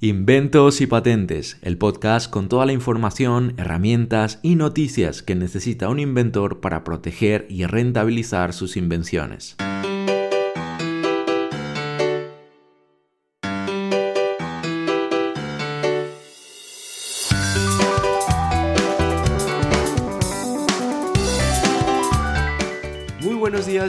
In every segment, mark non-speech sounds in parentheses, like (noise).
Inventos y Patentes, el podcast con toda la información, herramientas y noticias que necesita un inventor para proteger y rentabilizar sus invenciones.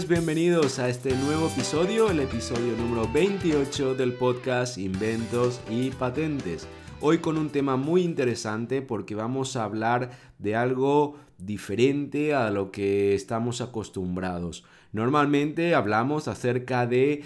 Bienvenidos a este nuevo episodio, el episodio número 28 del podcast Inventos y Patentes. Hoy con un tema muy interesante porque vamos a hablar de algo diferente a lo que estamos acostumbrados. Normalmente hablamos acerca de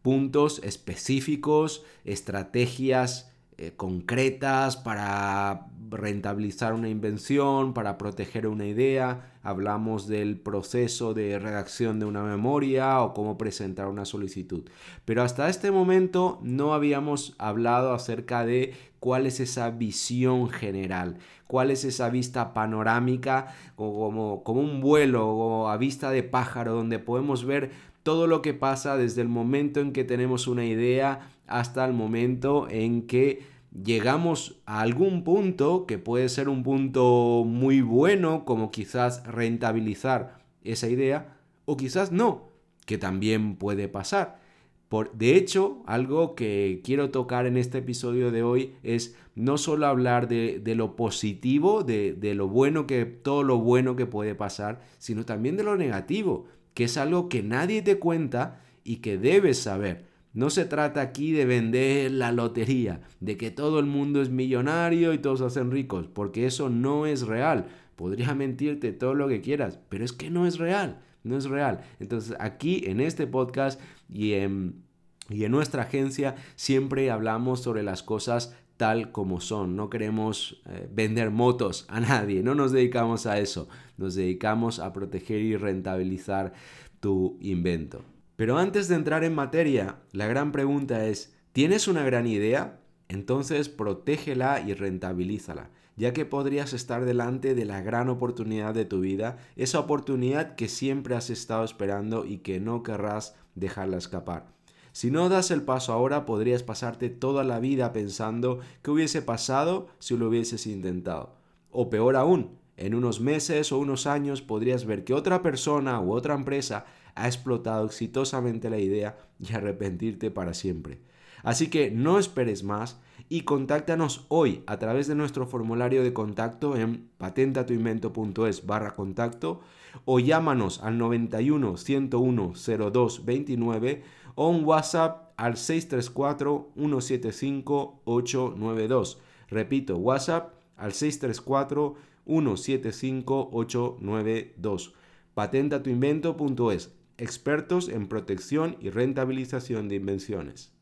puntos específicos, estrategias eh, concretas para rentabilizar una invención, para proteger una idea, hablamos del proceso de redacción de una memoria o cómo presentar una solicitud. Pero hasta este momento no habíamos hablado acerca de cuál es esa visión general, cuál es esa vista panorámica como, como un vuelo o a vista de pájaro donde podemos ver todo lo que pasa desde el momento en que tenemos una idea hasta el momento en que llegamos a algún punto que puede ser un punto muy bueno, como quizás rentabilizar esa idea, o quizás no, que también puede pasar. Por, de hecho, algo que quiero tocar en este episodio de hoy es no solo hablar de, lo positivo, de, de lo bueno que, todo lo bueno que puede pasar, sino también de lo negativo, que es algo que nadie te cuenta y que debes saber. No se trata aquí de vender la lotería, de que todo el mundo es millonario y todos hacen ricos, porque eso no es real. Podría mentirte todo lo que quieras, pero es que no es real, no es real. Entonces aquí en este podcast y en, y en nuestra agencia siempre hablamos sobre las cosas tal como son. No queremos eh, vender motos a nadie, no nos dedicamos a eso. Nos dedicamos a proteger y rentabilizar tu invento. Pero antes de entrar en materia, la gran pregunta es, ¿tienes una gran idea? Entonces protégela y rentabilízala, ya que podrías estar delante de la gran oportunidad de tu vida, esa oportunidad que siempre has estado esperando y que no querrás dejarla escapar. Si no das el paso ahora, podrías pasarte toda la vida pensando qué hubiese pasado si lo hubieses intentado. O peor aún, en unos meses o unos años podrías ver que otra persona u otra empresa ha explotado exitosamente la idea y arrepentirte para siempre. Así que no esperes más y contáctanos hoy a través de nuestro formulario de contacto en patentatuinvento.es barra contacto o llámanos al 91 101 02 29 o un WhatsApp al 634 175 892. Repito, WhatsApp al 634 175 892. Patentatuinvento.es expertos en protección y rentabilización de invenciones.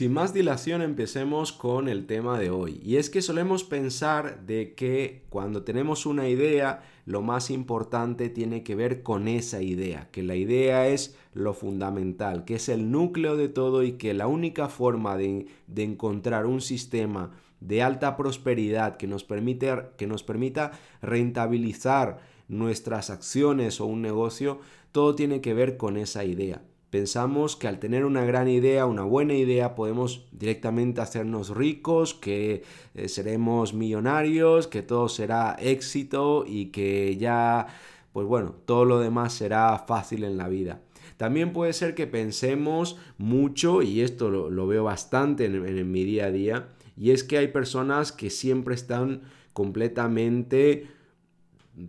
Sin más dilación empecemos con el tema de hoy. Y es que solemos pensar de que cuando tenemos una idea, lo más importante tiene que ver con esa idea, que la idea es lo fundamental, que es el núcleo de todo y que la única forma de, encontrar un sistema de alta prosperidad que nos, permite, que nos permita rentabilizar nuestras acciones o un negocio, todo tiene que ver con esa idea. Pensamos que al tener una gran idea, una buena idea, podemos directamente hacernos ricos, que eh, seremos millonarios, que todo será éxito y que ya, pues bueno, todo lo demás será fácil en la vida. También puede ser que pensemos mucho, y esto lo, veo bastante en mi día a día, y es que hay personas que siempre están completamente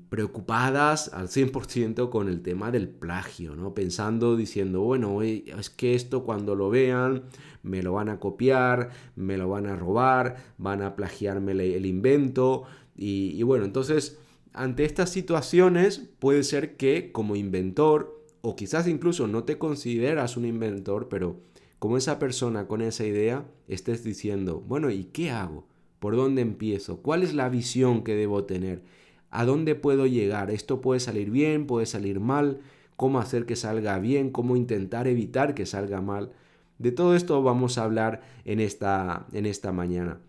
preocupadas al 100% con el tema del plagio, ¿no? Pensando, diciendo, bueno, es que esto cuando lo vean me lo van a copiar, me lo van a robar, van a plagiarme el invento y, y bueno, entonces ante estas situaciones puede ser que como inventor o quizás incluso no te consideras un inventor, pero como esa persona con esa idea estés diciendo, bueno, ¿y qué hago? ¿Por dónde empiezo? ¿Cuál es la visión que debo tener? ¿A dónde puedo llegar? ¿Esto puede salir bien? ¿Puede salir mal? ¿Cómo hacer que salga bien? ¿Cómo intentar evitar que salga mal? De todo esto vamos a hablar en esta, en esta mañana.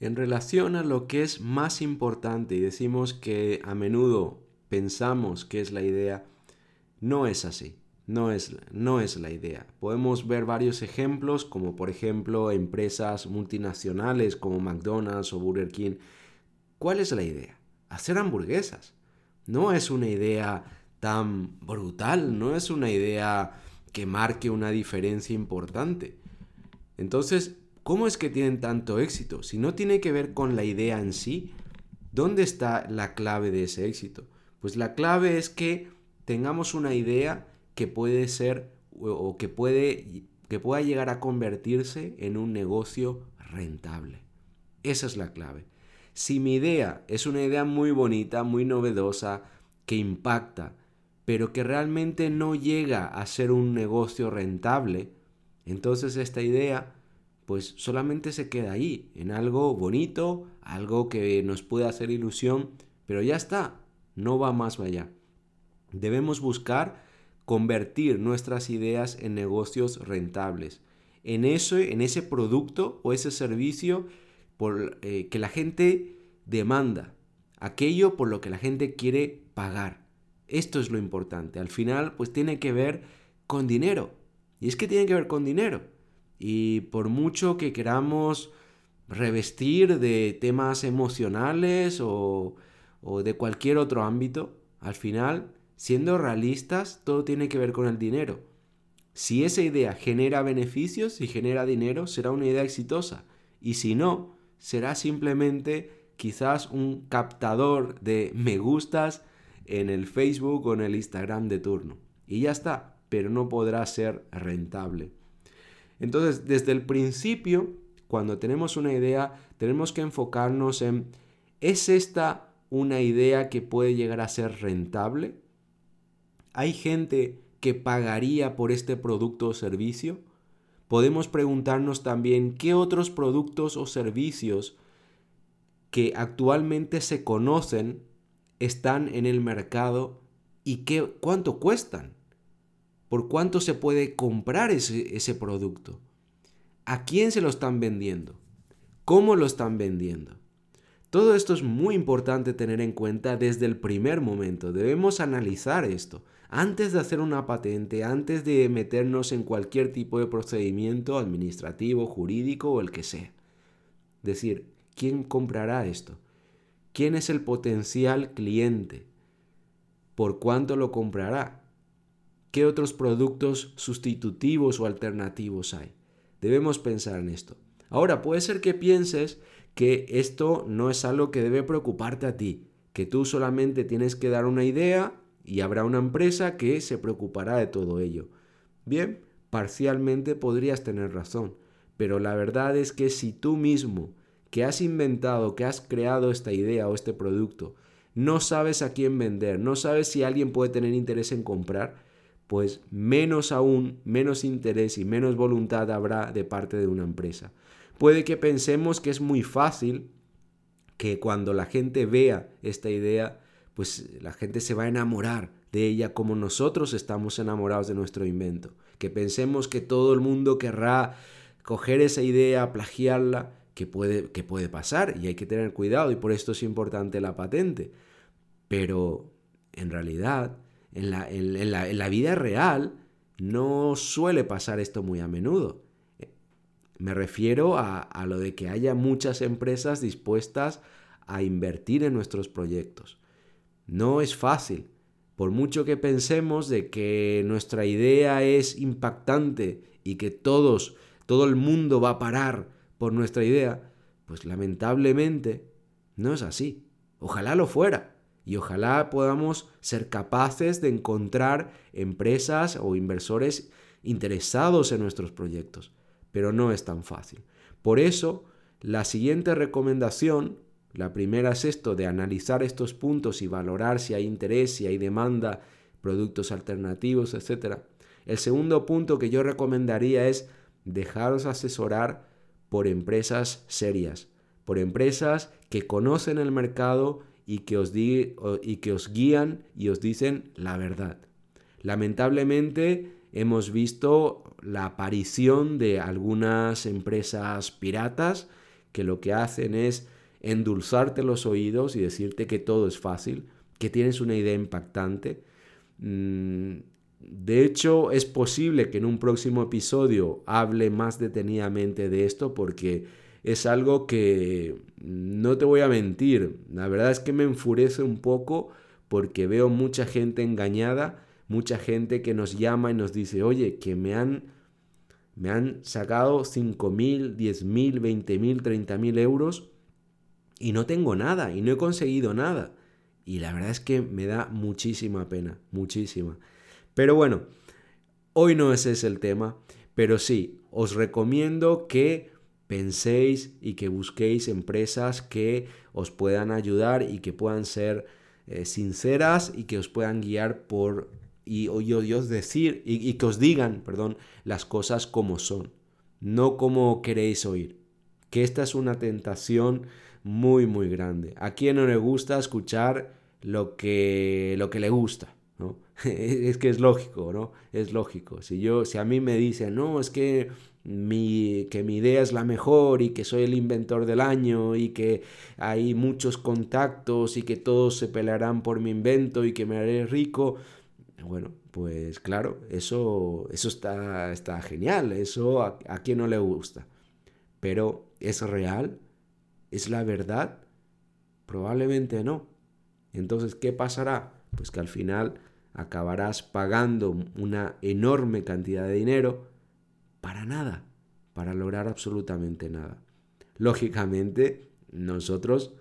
En relación a lo que es más importante, y decimos que a menudo pensamos que es la idea, no es así. No es, no es la idea. Podemos ver varios ejemplos, como por ejemplo empresas multinacionales como McDonald's o Burger King. ¿Cuál es la idea? Hacer hamburguesas. No es una idea tan brutal, no es una idea que marque una diferencia importante. Entonces, ¿cómo es que tienen tanto éxito? Si no tiene que ver con la idea en sí, ¿dónde está la clave de ese éxito? Pues la clave es que tengamos una idea que puede ser o que puede que pueda llegar a convertirse en un negocio rentable. Esa es la clave. Si mi idea es una idea muy bonita, muy novedosa, que impacta, pero que realmente no llega a ser un negocio rentable, entonces esta idea pues solamente se queda ahí, en algo bonito, algo que nos puede hacer ilusión, pero ya está, no va más allá. Debemos buscar convertir nuestras ideas en negocios rentables, en, eso, en ese producto o ese servicio eh, que la gente demanda, aquello por lo que la gente quiere pagar. Esto es lo importante. Al final, pues tiene que ver con dinero. Y es que tiene que ver con dinero. Y por mucho que queramos revestir de temas emocionales o, o de cualquier otro ámbito, al final, siendo realistas, todo tiene que ver con el dinero. Si esa idea genera beneficios y genera dinero, será una idea exitosa. Y si no, será simplemente quizás un captador de me gustas en el Facebook o en el Instagram de turno. Y ya está, pero no podrá ser rentable. Entonces, desde el principio, cuando tenemos una idea, tenemos que enfocarnos en, ¿es esta una idea que puede llegar a ser rentable? ¿Hay gente que pagaría por este producto o servicio? Podemos preguntarnos también qué otros productos o servicios que actualmente se conocen están en el mercado y qué, cuánto cuestan. ¿Por cuánto se puede comprar ese, ese producto? ¿A quién se lo están vendiendo? ¿Cómo lo están vendiendo? Todo esto es muy importante tener en cuenta desde el primer momento. Debemos analizar esto. Antes de hacer una patente, antes de meternos en cualquier tipo de procedimiento administrativo, jurídico o el que sea. Decir, ¿quién comprará esto? ¿Quién es el potencial cliente? ¿Por cuánto lo comprará? ¿Qué otros productos sustitutivos o alternativos hay? Debemos pensar en esto. Ahora, puede ser que pienses que esto no es algo que debe preocuparte a ti, que tú solamente tienes que dar una idea y habrá una empresa que se preocupará de todo ello. Bien, parcialmente podrías tener razón, pero la verdad es que si tú mismo que has inventado, que has creado esta idea o este producto, no sabes a quién vender, no sabes si alguien puede tener interés en comprar, pues menos aún, menos interés y menos voluntad habrá de parte de una empresa. Puede que pensemos que es muy fácil que cuando la gente vea esta idea, pues la gente se va a enamorar de ella como nosotros estamos enamorados de nuestro invento. Que pensemos que todo el mundo querrá coger esa idea, plagiarla que puede, que puede pasar y hay que tener cuidado y por esto es importante la patente. Pero en realidad, en la, en, la, en la vida real, no suele pasar esto muy a menudo. Me refiero a, a, lo de que haya muchas empresas dispuestas a invertir en nuestros proyectos. No es fácil. Por mucho que pensemos de que nuestra idea es impactante y que todos, todo el mundo va a parar por nuestra idea, pues lamentablemente no es así. Ojalá lo fuera. Y ojalá podamos ser capaces de encontrar empresas o inversores interesados en nuestros proyectos. Pero no es tan fácil. Por eso, la siguiente recomendación, la primera es esto de analizar estos puntos y valorar si hay interés, si hay demanda, productos alternativos, etc. El segundo punto que yo recomendaría es dejaros asesorar por empresas serias, por empresas que conocen el mercado y que os, y que os guían y os dicen la verdad. Lamentablemente hemos visto la aparición de algunas empresas piratas que lo que hacen es endulzarte los oídos y decirte que todo es fácil, que tienes una idea impactante. Mm, de hecho, es posible que en un próximo episodio hable más detenidamente de esto porque es algo que no te voy a mentir. La verdad es que me enfurece un poco porque veo mucha gente engañada, mucha gente que nos llama y nos dice, oye, que me han, me han sacado 5 mil, 10 mil, 20 mil, 30 mil euros y no tengo nada y no he conseguido nada. Y la verdad es que me da muchísima pena, muchísima. Pero bueno, hoy no ese es el tema, pero sí, os recomiendo que penséis y que busquéis empresas que os puedan ayudar y que puedan ser eh, sinceras y que os puedan guiar por y, os decir y, y que os digan, perdón, las cosas como son, no como queréis oír. Que esta es una tentación muy muy grande. A quien no le gusta escuchar lo que lo que le gusta. (laughs) es que es lógico, ¿no? Es lógico. Si yo, si a mí me dicen, no, es que mi, que mi idea es la mejor y que soy el inventor del año y que hay muchos contactos y que todos se pelearán por mi invento y que me haré rico, bueno, pues claro, eso, eso está, está genial, eso a, a quien no le gusta. Pero ¿es real? ¿Es la verdad? Probablemente no. Entonces, ¿qué pasará? Pues que al final acabarás pagando una enorme cantidad de dinero para nada, para lograr absolutamente nada. Lógicamente, nosotros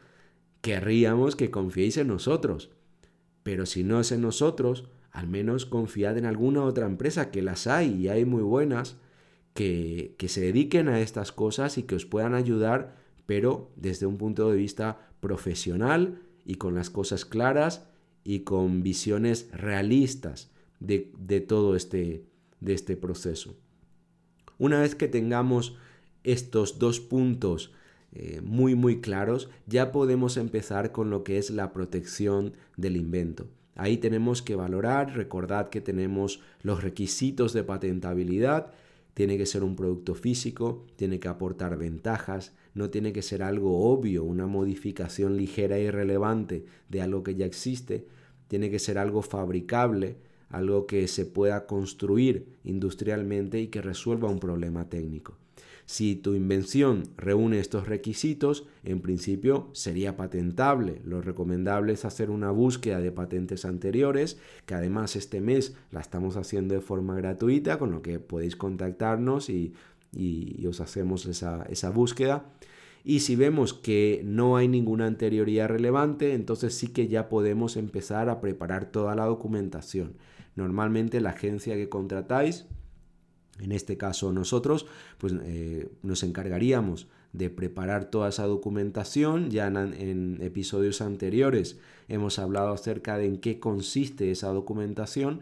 querríamos que confiéis en nosotros, pero si no es en nosotros, al menos confiad en alguna otra empresa, que las hay y hay muy buenas, que, que se dediquen a estas cosas y que os puedan ayudar, pero desde un punto de vista profesional y con las cosas claras y con visiones realistas de, todo este, de este proceso. Una vez que tengamos estos dos puntos eh, muy muy claros, ya podemos empezar con lo que es la protección del invento. Ahí tenemos que valorar, recordad que tenemos los requisitos de patentabilidad, tiene que ser un producto físico, tiene que aportar ventajas, no tiene que ser algo obvio, una modificación ligera e irrelevante de algo que ya existe, tiene que ser algo fabricable, algo que se pueda construir industrialmente y que resuelva un problema técnico. Si tu invención reúne estos requisitos, en principio sería patentable. Lo recomendable es hacer una búsqueda de patentes anteriores, que además este mes la estamos haciendo de forma gratuita, con lo que podéis contactarnos y, os hacemos esa, esa búsqueda. Y si vemos que no hay ninguna anterioridad relevante, entonces sí que ya podemos empezar a preparar toda la documentación. Normalmente la agencia que contratáis en este caso nosotros, pues eh, nos encargaríamos de preparar toda esa documentación. Ya en, episodios anteriores hemos hablado acerca de en qué consiste esa documentación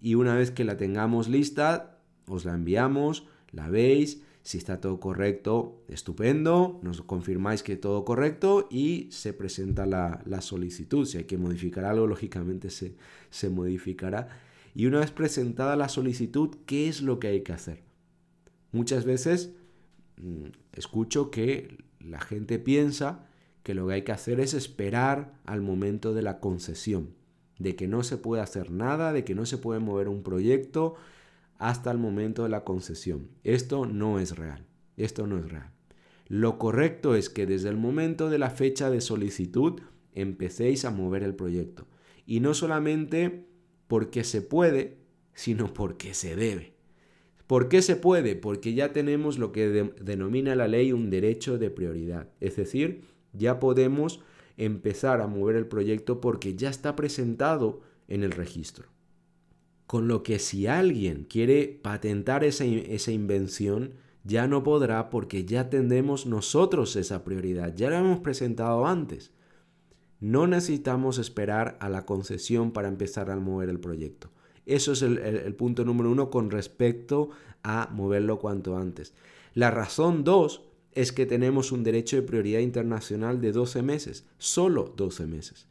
y una vez que la tengamos lista, os la enviamos, la veis. Si está todo correcto, estupendo, nos confirmáis que todo correcto y se presenta la, solicitud. Si hay que modificar algo, lógicamente se, se modificará y una vez presentada la solicitud, ¿qué es lo que hay que hacer? Muchas veces mm, escucho que la gente piensa que lo que hay que hacer es esperar al momento de la concesión, de que no se puede hacer nada, de que no se puede mover un proyecto hasta el momento de la concesión. Esto no es real, esto no es real. Lo correcto es que desde el momento de la fecha de solicitud empecéis a mover el proyecto. Y no solamente porque se puede, sino porque se debe. ¿Por qué se puede? Porque ya tenemos lo que denomina la ley un derecho de prioridad. Es decir, ya podemos empezar a mover el proyecto porque ya está presentado en el registro. Con lo que si alguien quiere patentar esa, esa invención, ya no podrá porque ya tendremos nosotros esa prioridad. Ya la hemos presentado antes. No necesitamos esperar a la concesión para empezar a mover el proyecto. Eso es el, punto número uno con respecto a moverlo cuanto antes. La razón dos es que tenemos un derecho de prioridad internacional de 12 meses, solo 12 meses.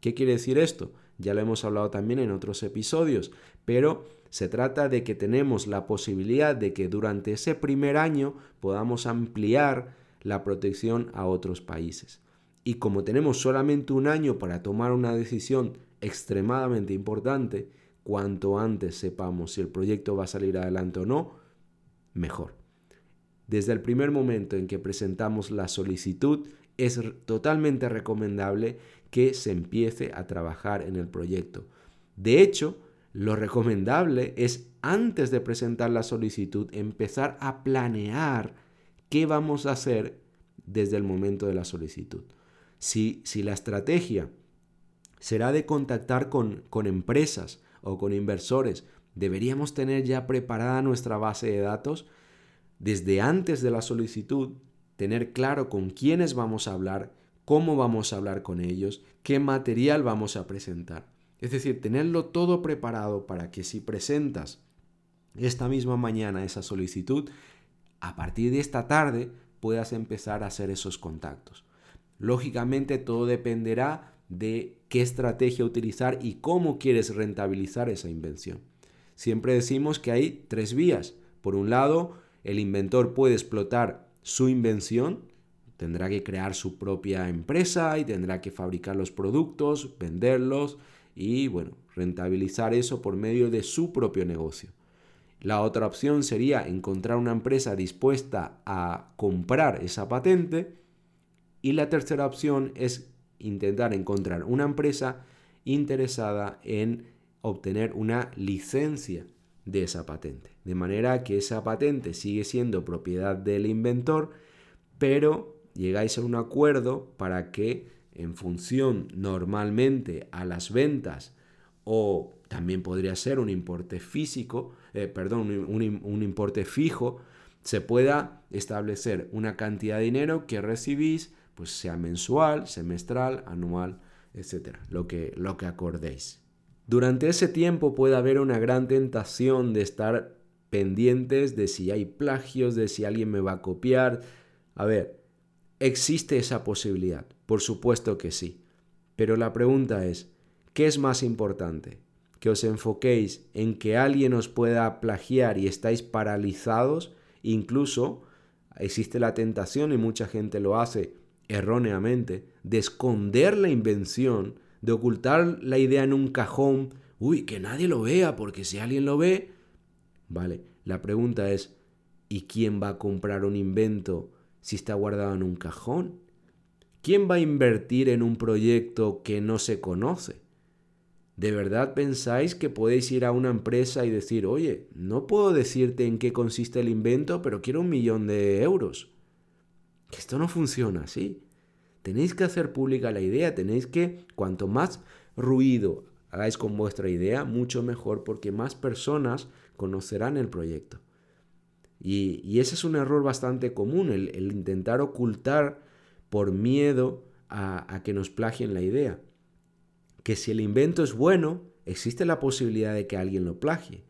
¿Qué quiere decir esto? Ya lo hemos hablado también en otros episodios, pero se trata de que tenemos la posibilidad de que durante ese primer año podamos ampliar la protección a otros países. Y como tenemos solamente un año para tomar una decisión extremadamente importante, cuanto antes sepamos si el proyecto va a salir adelante o no, mejor. Desde el primer momento en que presentamos la solicitud, es totalmente recomendable que se empiece a trabajar en el proyecto. De hecho, lo recomendable es antes de presentar la solicitud empezar a planear qué vamos a hacer desde el momento de la solicitud. Si, la estrategia será de contactar con, con empresas o con inversores, deberíamos tener ya preparada nuestra base de datos desde antes de la solicitud, tener claro con quiénes vamos a hablar, cómo vamos a hablar con ellos, qué material vamos a presentar. Es decir, tenerlo todo preparado para que si presentas esta misma mañana esa solicitud, a partir de esta tarde puedas empezar a hacer esos contactos. Lógicamente todo dependerá de qué estrategia utilizar y cómo quieres rentabilizar esa invención. Siempre decimos que hay tres vías. Por un lado, el inventor puede explotar su invención, tendrá que crear su propia empresa y tendrá que fabricar los productos, venderlos y bueno, rentabilizar eso por medio de su propio negocio. La otra opción sería encontrar una empresa dispuesta a comprar esa patente. Y la tercera opción es intentar encontrar una empresa interesada en obtener una licencia de esa patente. De manera que esa patente sigue siendo propiedad del inventor, pero llegáis a un acuerdo para que en función normalmente a las ventas o también podría ser un importe físico, eh, perdón, un, importe fijo, se pueda establecer una cantidad de dinero que recibís, pues sea mensual, semestral, anual, etcétera, lo que, lo que acordéis. Durante ese tiempo puede haber una gran tentación de estar pendientes de si hay plagios, de si alguien me va a copiar. A ver, existe esa posibilidad, por supuesto que sí. Pero la pregunta es, ¿qué es más importante? que os enfoquéis en que alguien os pueda plagiar y estáis paralizados, incluso existe la tentación y mucha gente lo hace erróneamente, de esconder la invención, de ocultar la idea en un cajón, uy, que nadie lo vea, porque si alguien lo ve, vale, la pregunta es, ¿y quién va a comprar un invento si está guardado en un cajón? ¿Quién va a invertir en un proyecto que no se conoce? ¿De verdad pensáis que podéis ir a una empresa y decir, oye, no puedo decirte en qué consiste el invento, pero quiero un millón de euros? Esto no funciona así. Tenéis que hacer pública la idea, tenéis que, cuanto más ruido hagáis con vuestra idea, mucho mejor, porque más personas conocerán el proyecto. Y, ese es un error bastante común, el, intentar ocultar por miedo a, a que nos plagien la idea que si el invento es bueno, existe la posibilidad de que alguien lo plagie.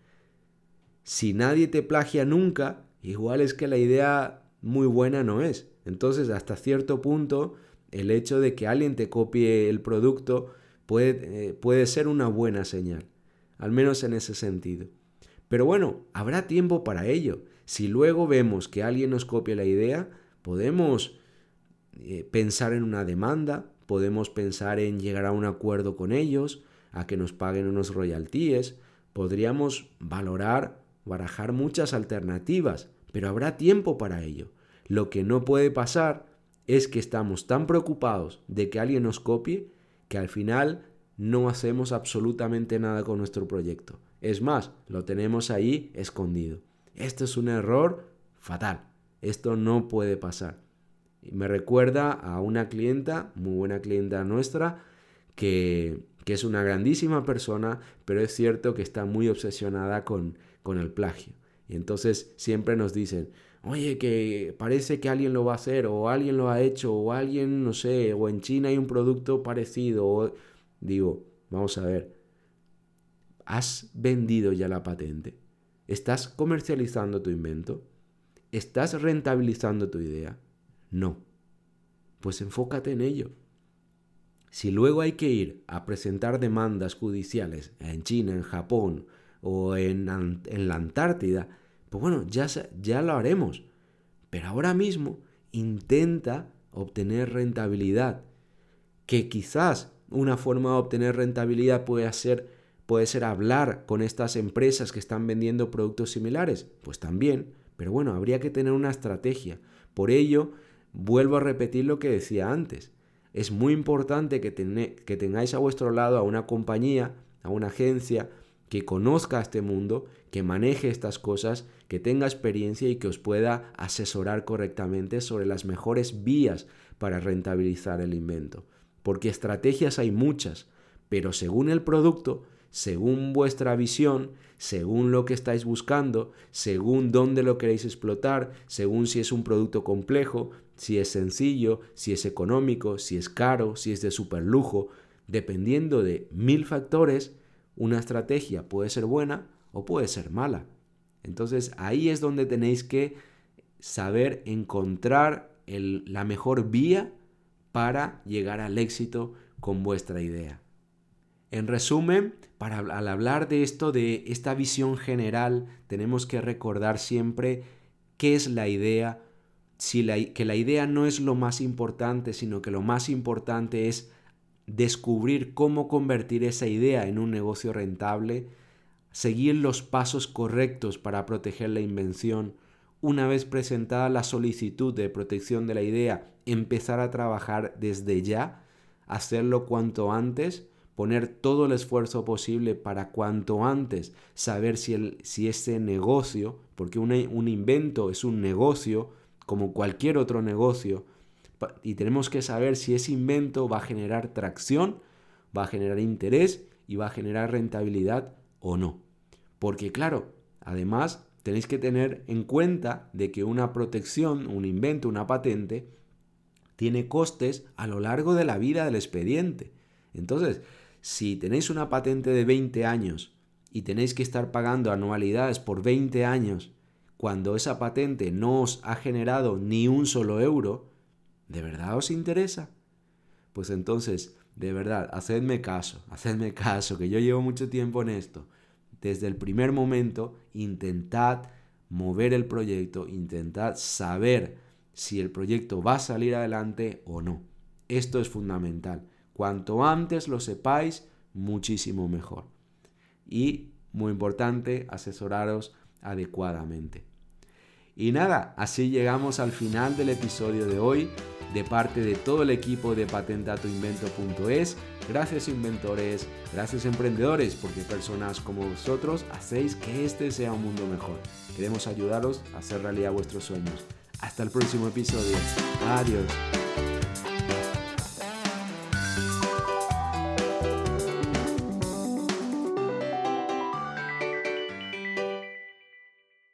Si nadie te plagia nunca, igual es que la idea muy buena no es. Entonces, hasta cierto punto, el hecho de que alguien te copie el producto puede, eh, puede ser una buena señal, al menos en ese sentido. Pero bueno, habrá tiempo para ello. Si luego vemos que alguien nos copia la idea, podemos eh, pensar en una demanda, podemos pensar en llegar a un acuerdo con ellos, a que nos paguen unos royalties, podríamos valorar, barajar muchas alternativas, pero habrá tiempo para ello. Lo que no puede pasar es que estamos tan preocupados de que alguien nos copie que al final no hacemos absolutamente nada con nuestro proyecto. Es más, lo tenemos ahí escondido. Esto es un error fatal. Esto no puede pasar. Me recuerda a una clienta, muy buena clienta nuestra, que, es una grandísima persona, pero es cierto que está muy obsesionada con, con el plagio. Y entonces siempre nos dicen, oye, que parece que alguien lo va a hacer, o alguien lo ha hecho, o alguien, no sé, o en China hay un producto parecido. Digo, vamos a ver, ¿has vendido ya la patente? ¿Estás comercializando tu invento? ¿Estás rentabilizando tu idea? No. Pues enfócate en ello. Si luego hay que ir a presentar demandas judiciales en China, en Japón o en, la Antártida, pues bueno, ya, ya lo haremos. Pero ahora mismo intenta obtener rentabilidad. que quizás una forma de obtener rentabilidad puede ser, puede ser hablar con estas empresas que están vendiendo productos similares. Pues también, pero bueno, habría que tener una estrategia. Por ello, vuelvo a repetir lo que decía antes. Es muy importante que, que tengáis a vuestro lado a una compañía, a una agencia que conozca este mundo, que maneje estas cosas, que tenga experiencia y que os pueda asesorar correctamente sobre las mejores vías para rentabilizar el invento. Porque estrategias hay muchas, pero según el producto, según vuestra visión, según lo que estáis buscando, según dónde lo queréis explotar, según si es un producto complejo, si es sencillo, si es económico, si es caro, si es de super lujo, dependiendo de mil factores, una estrategia puede ser buena o puede ser mala. Entonces ahí es donde tenéis que saber encontrar la mejor vía para llegar al éxito con vuestra idea. En resumen, para, al hablar de esto, de esta visión general, tenemos que recordar siempre qué es la idea, si que la idea no es lo más importante, sino que lo más importante es descubrir cómo convertir esa idea en un negocio rentable, seguir los pasos correctos para proteger la invención, una vez presentada la solicitud de protección de la idea, empezar a trabajar desde ya, hacerlo cuanto antes, poner todo el esfuerzo posible para cuanto antes saber si, el, si ese negocio, porque un invento es un negocio, como cualquier otro negocio, y tenemos que saber si ese invento va a generar tracción, va a generar interés y va a generar rentabilidad o no. Porque claro, además tenéis que tener en cuenta de que una protección, un invento, una patente, tiene costes a lo largo de la vida del expediente. Entonces, si tenéis una patente de 20 años y tenéis que estar pagando anualidades por 20 años, cuando esa patente no os ha generado ni un solo euro, ¿de verdad os interesa? Pues entonces, de verdad, hacedme caso, (laughs) hacedme caso, que yo llevo mucho tiempo en esto. Desde el primer momento, intentad mover el proyecto, intentad saber si el proyecto va a salir adelante o no. Esto es fundamental. Cuanto antes lo sepáis, muchísimo mejor. Y, muy importante, asesoraros adecuadamente. Y nada, así llegamos al final del episodio de hoy de parte de todo el equipo de patentatoinvento.es. Gracias inventores, gracias emprendedores, porque personas como vosotros hacéis que este sea un mundo mejor. Queremos ayudaros a hacer realidad vuestros sueños. Hasta el próximo episodio. Adiós.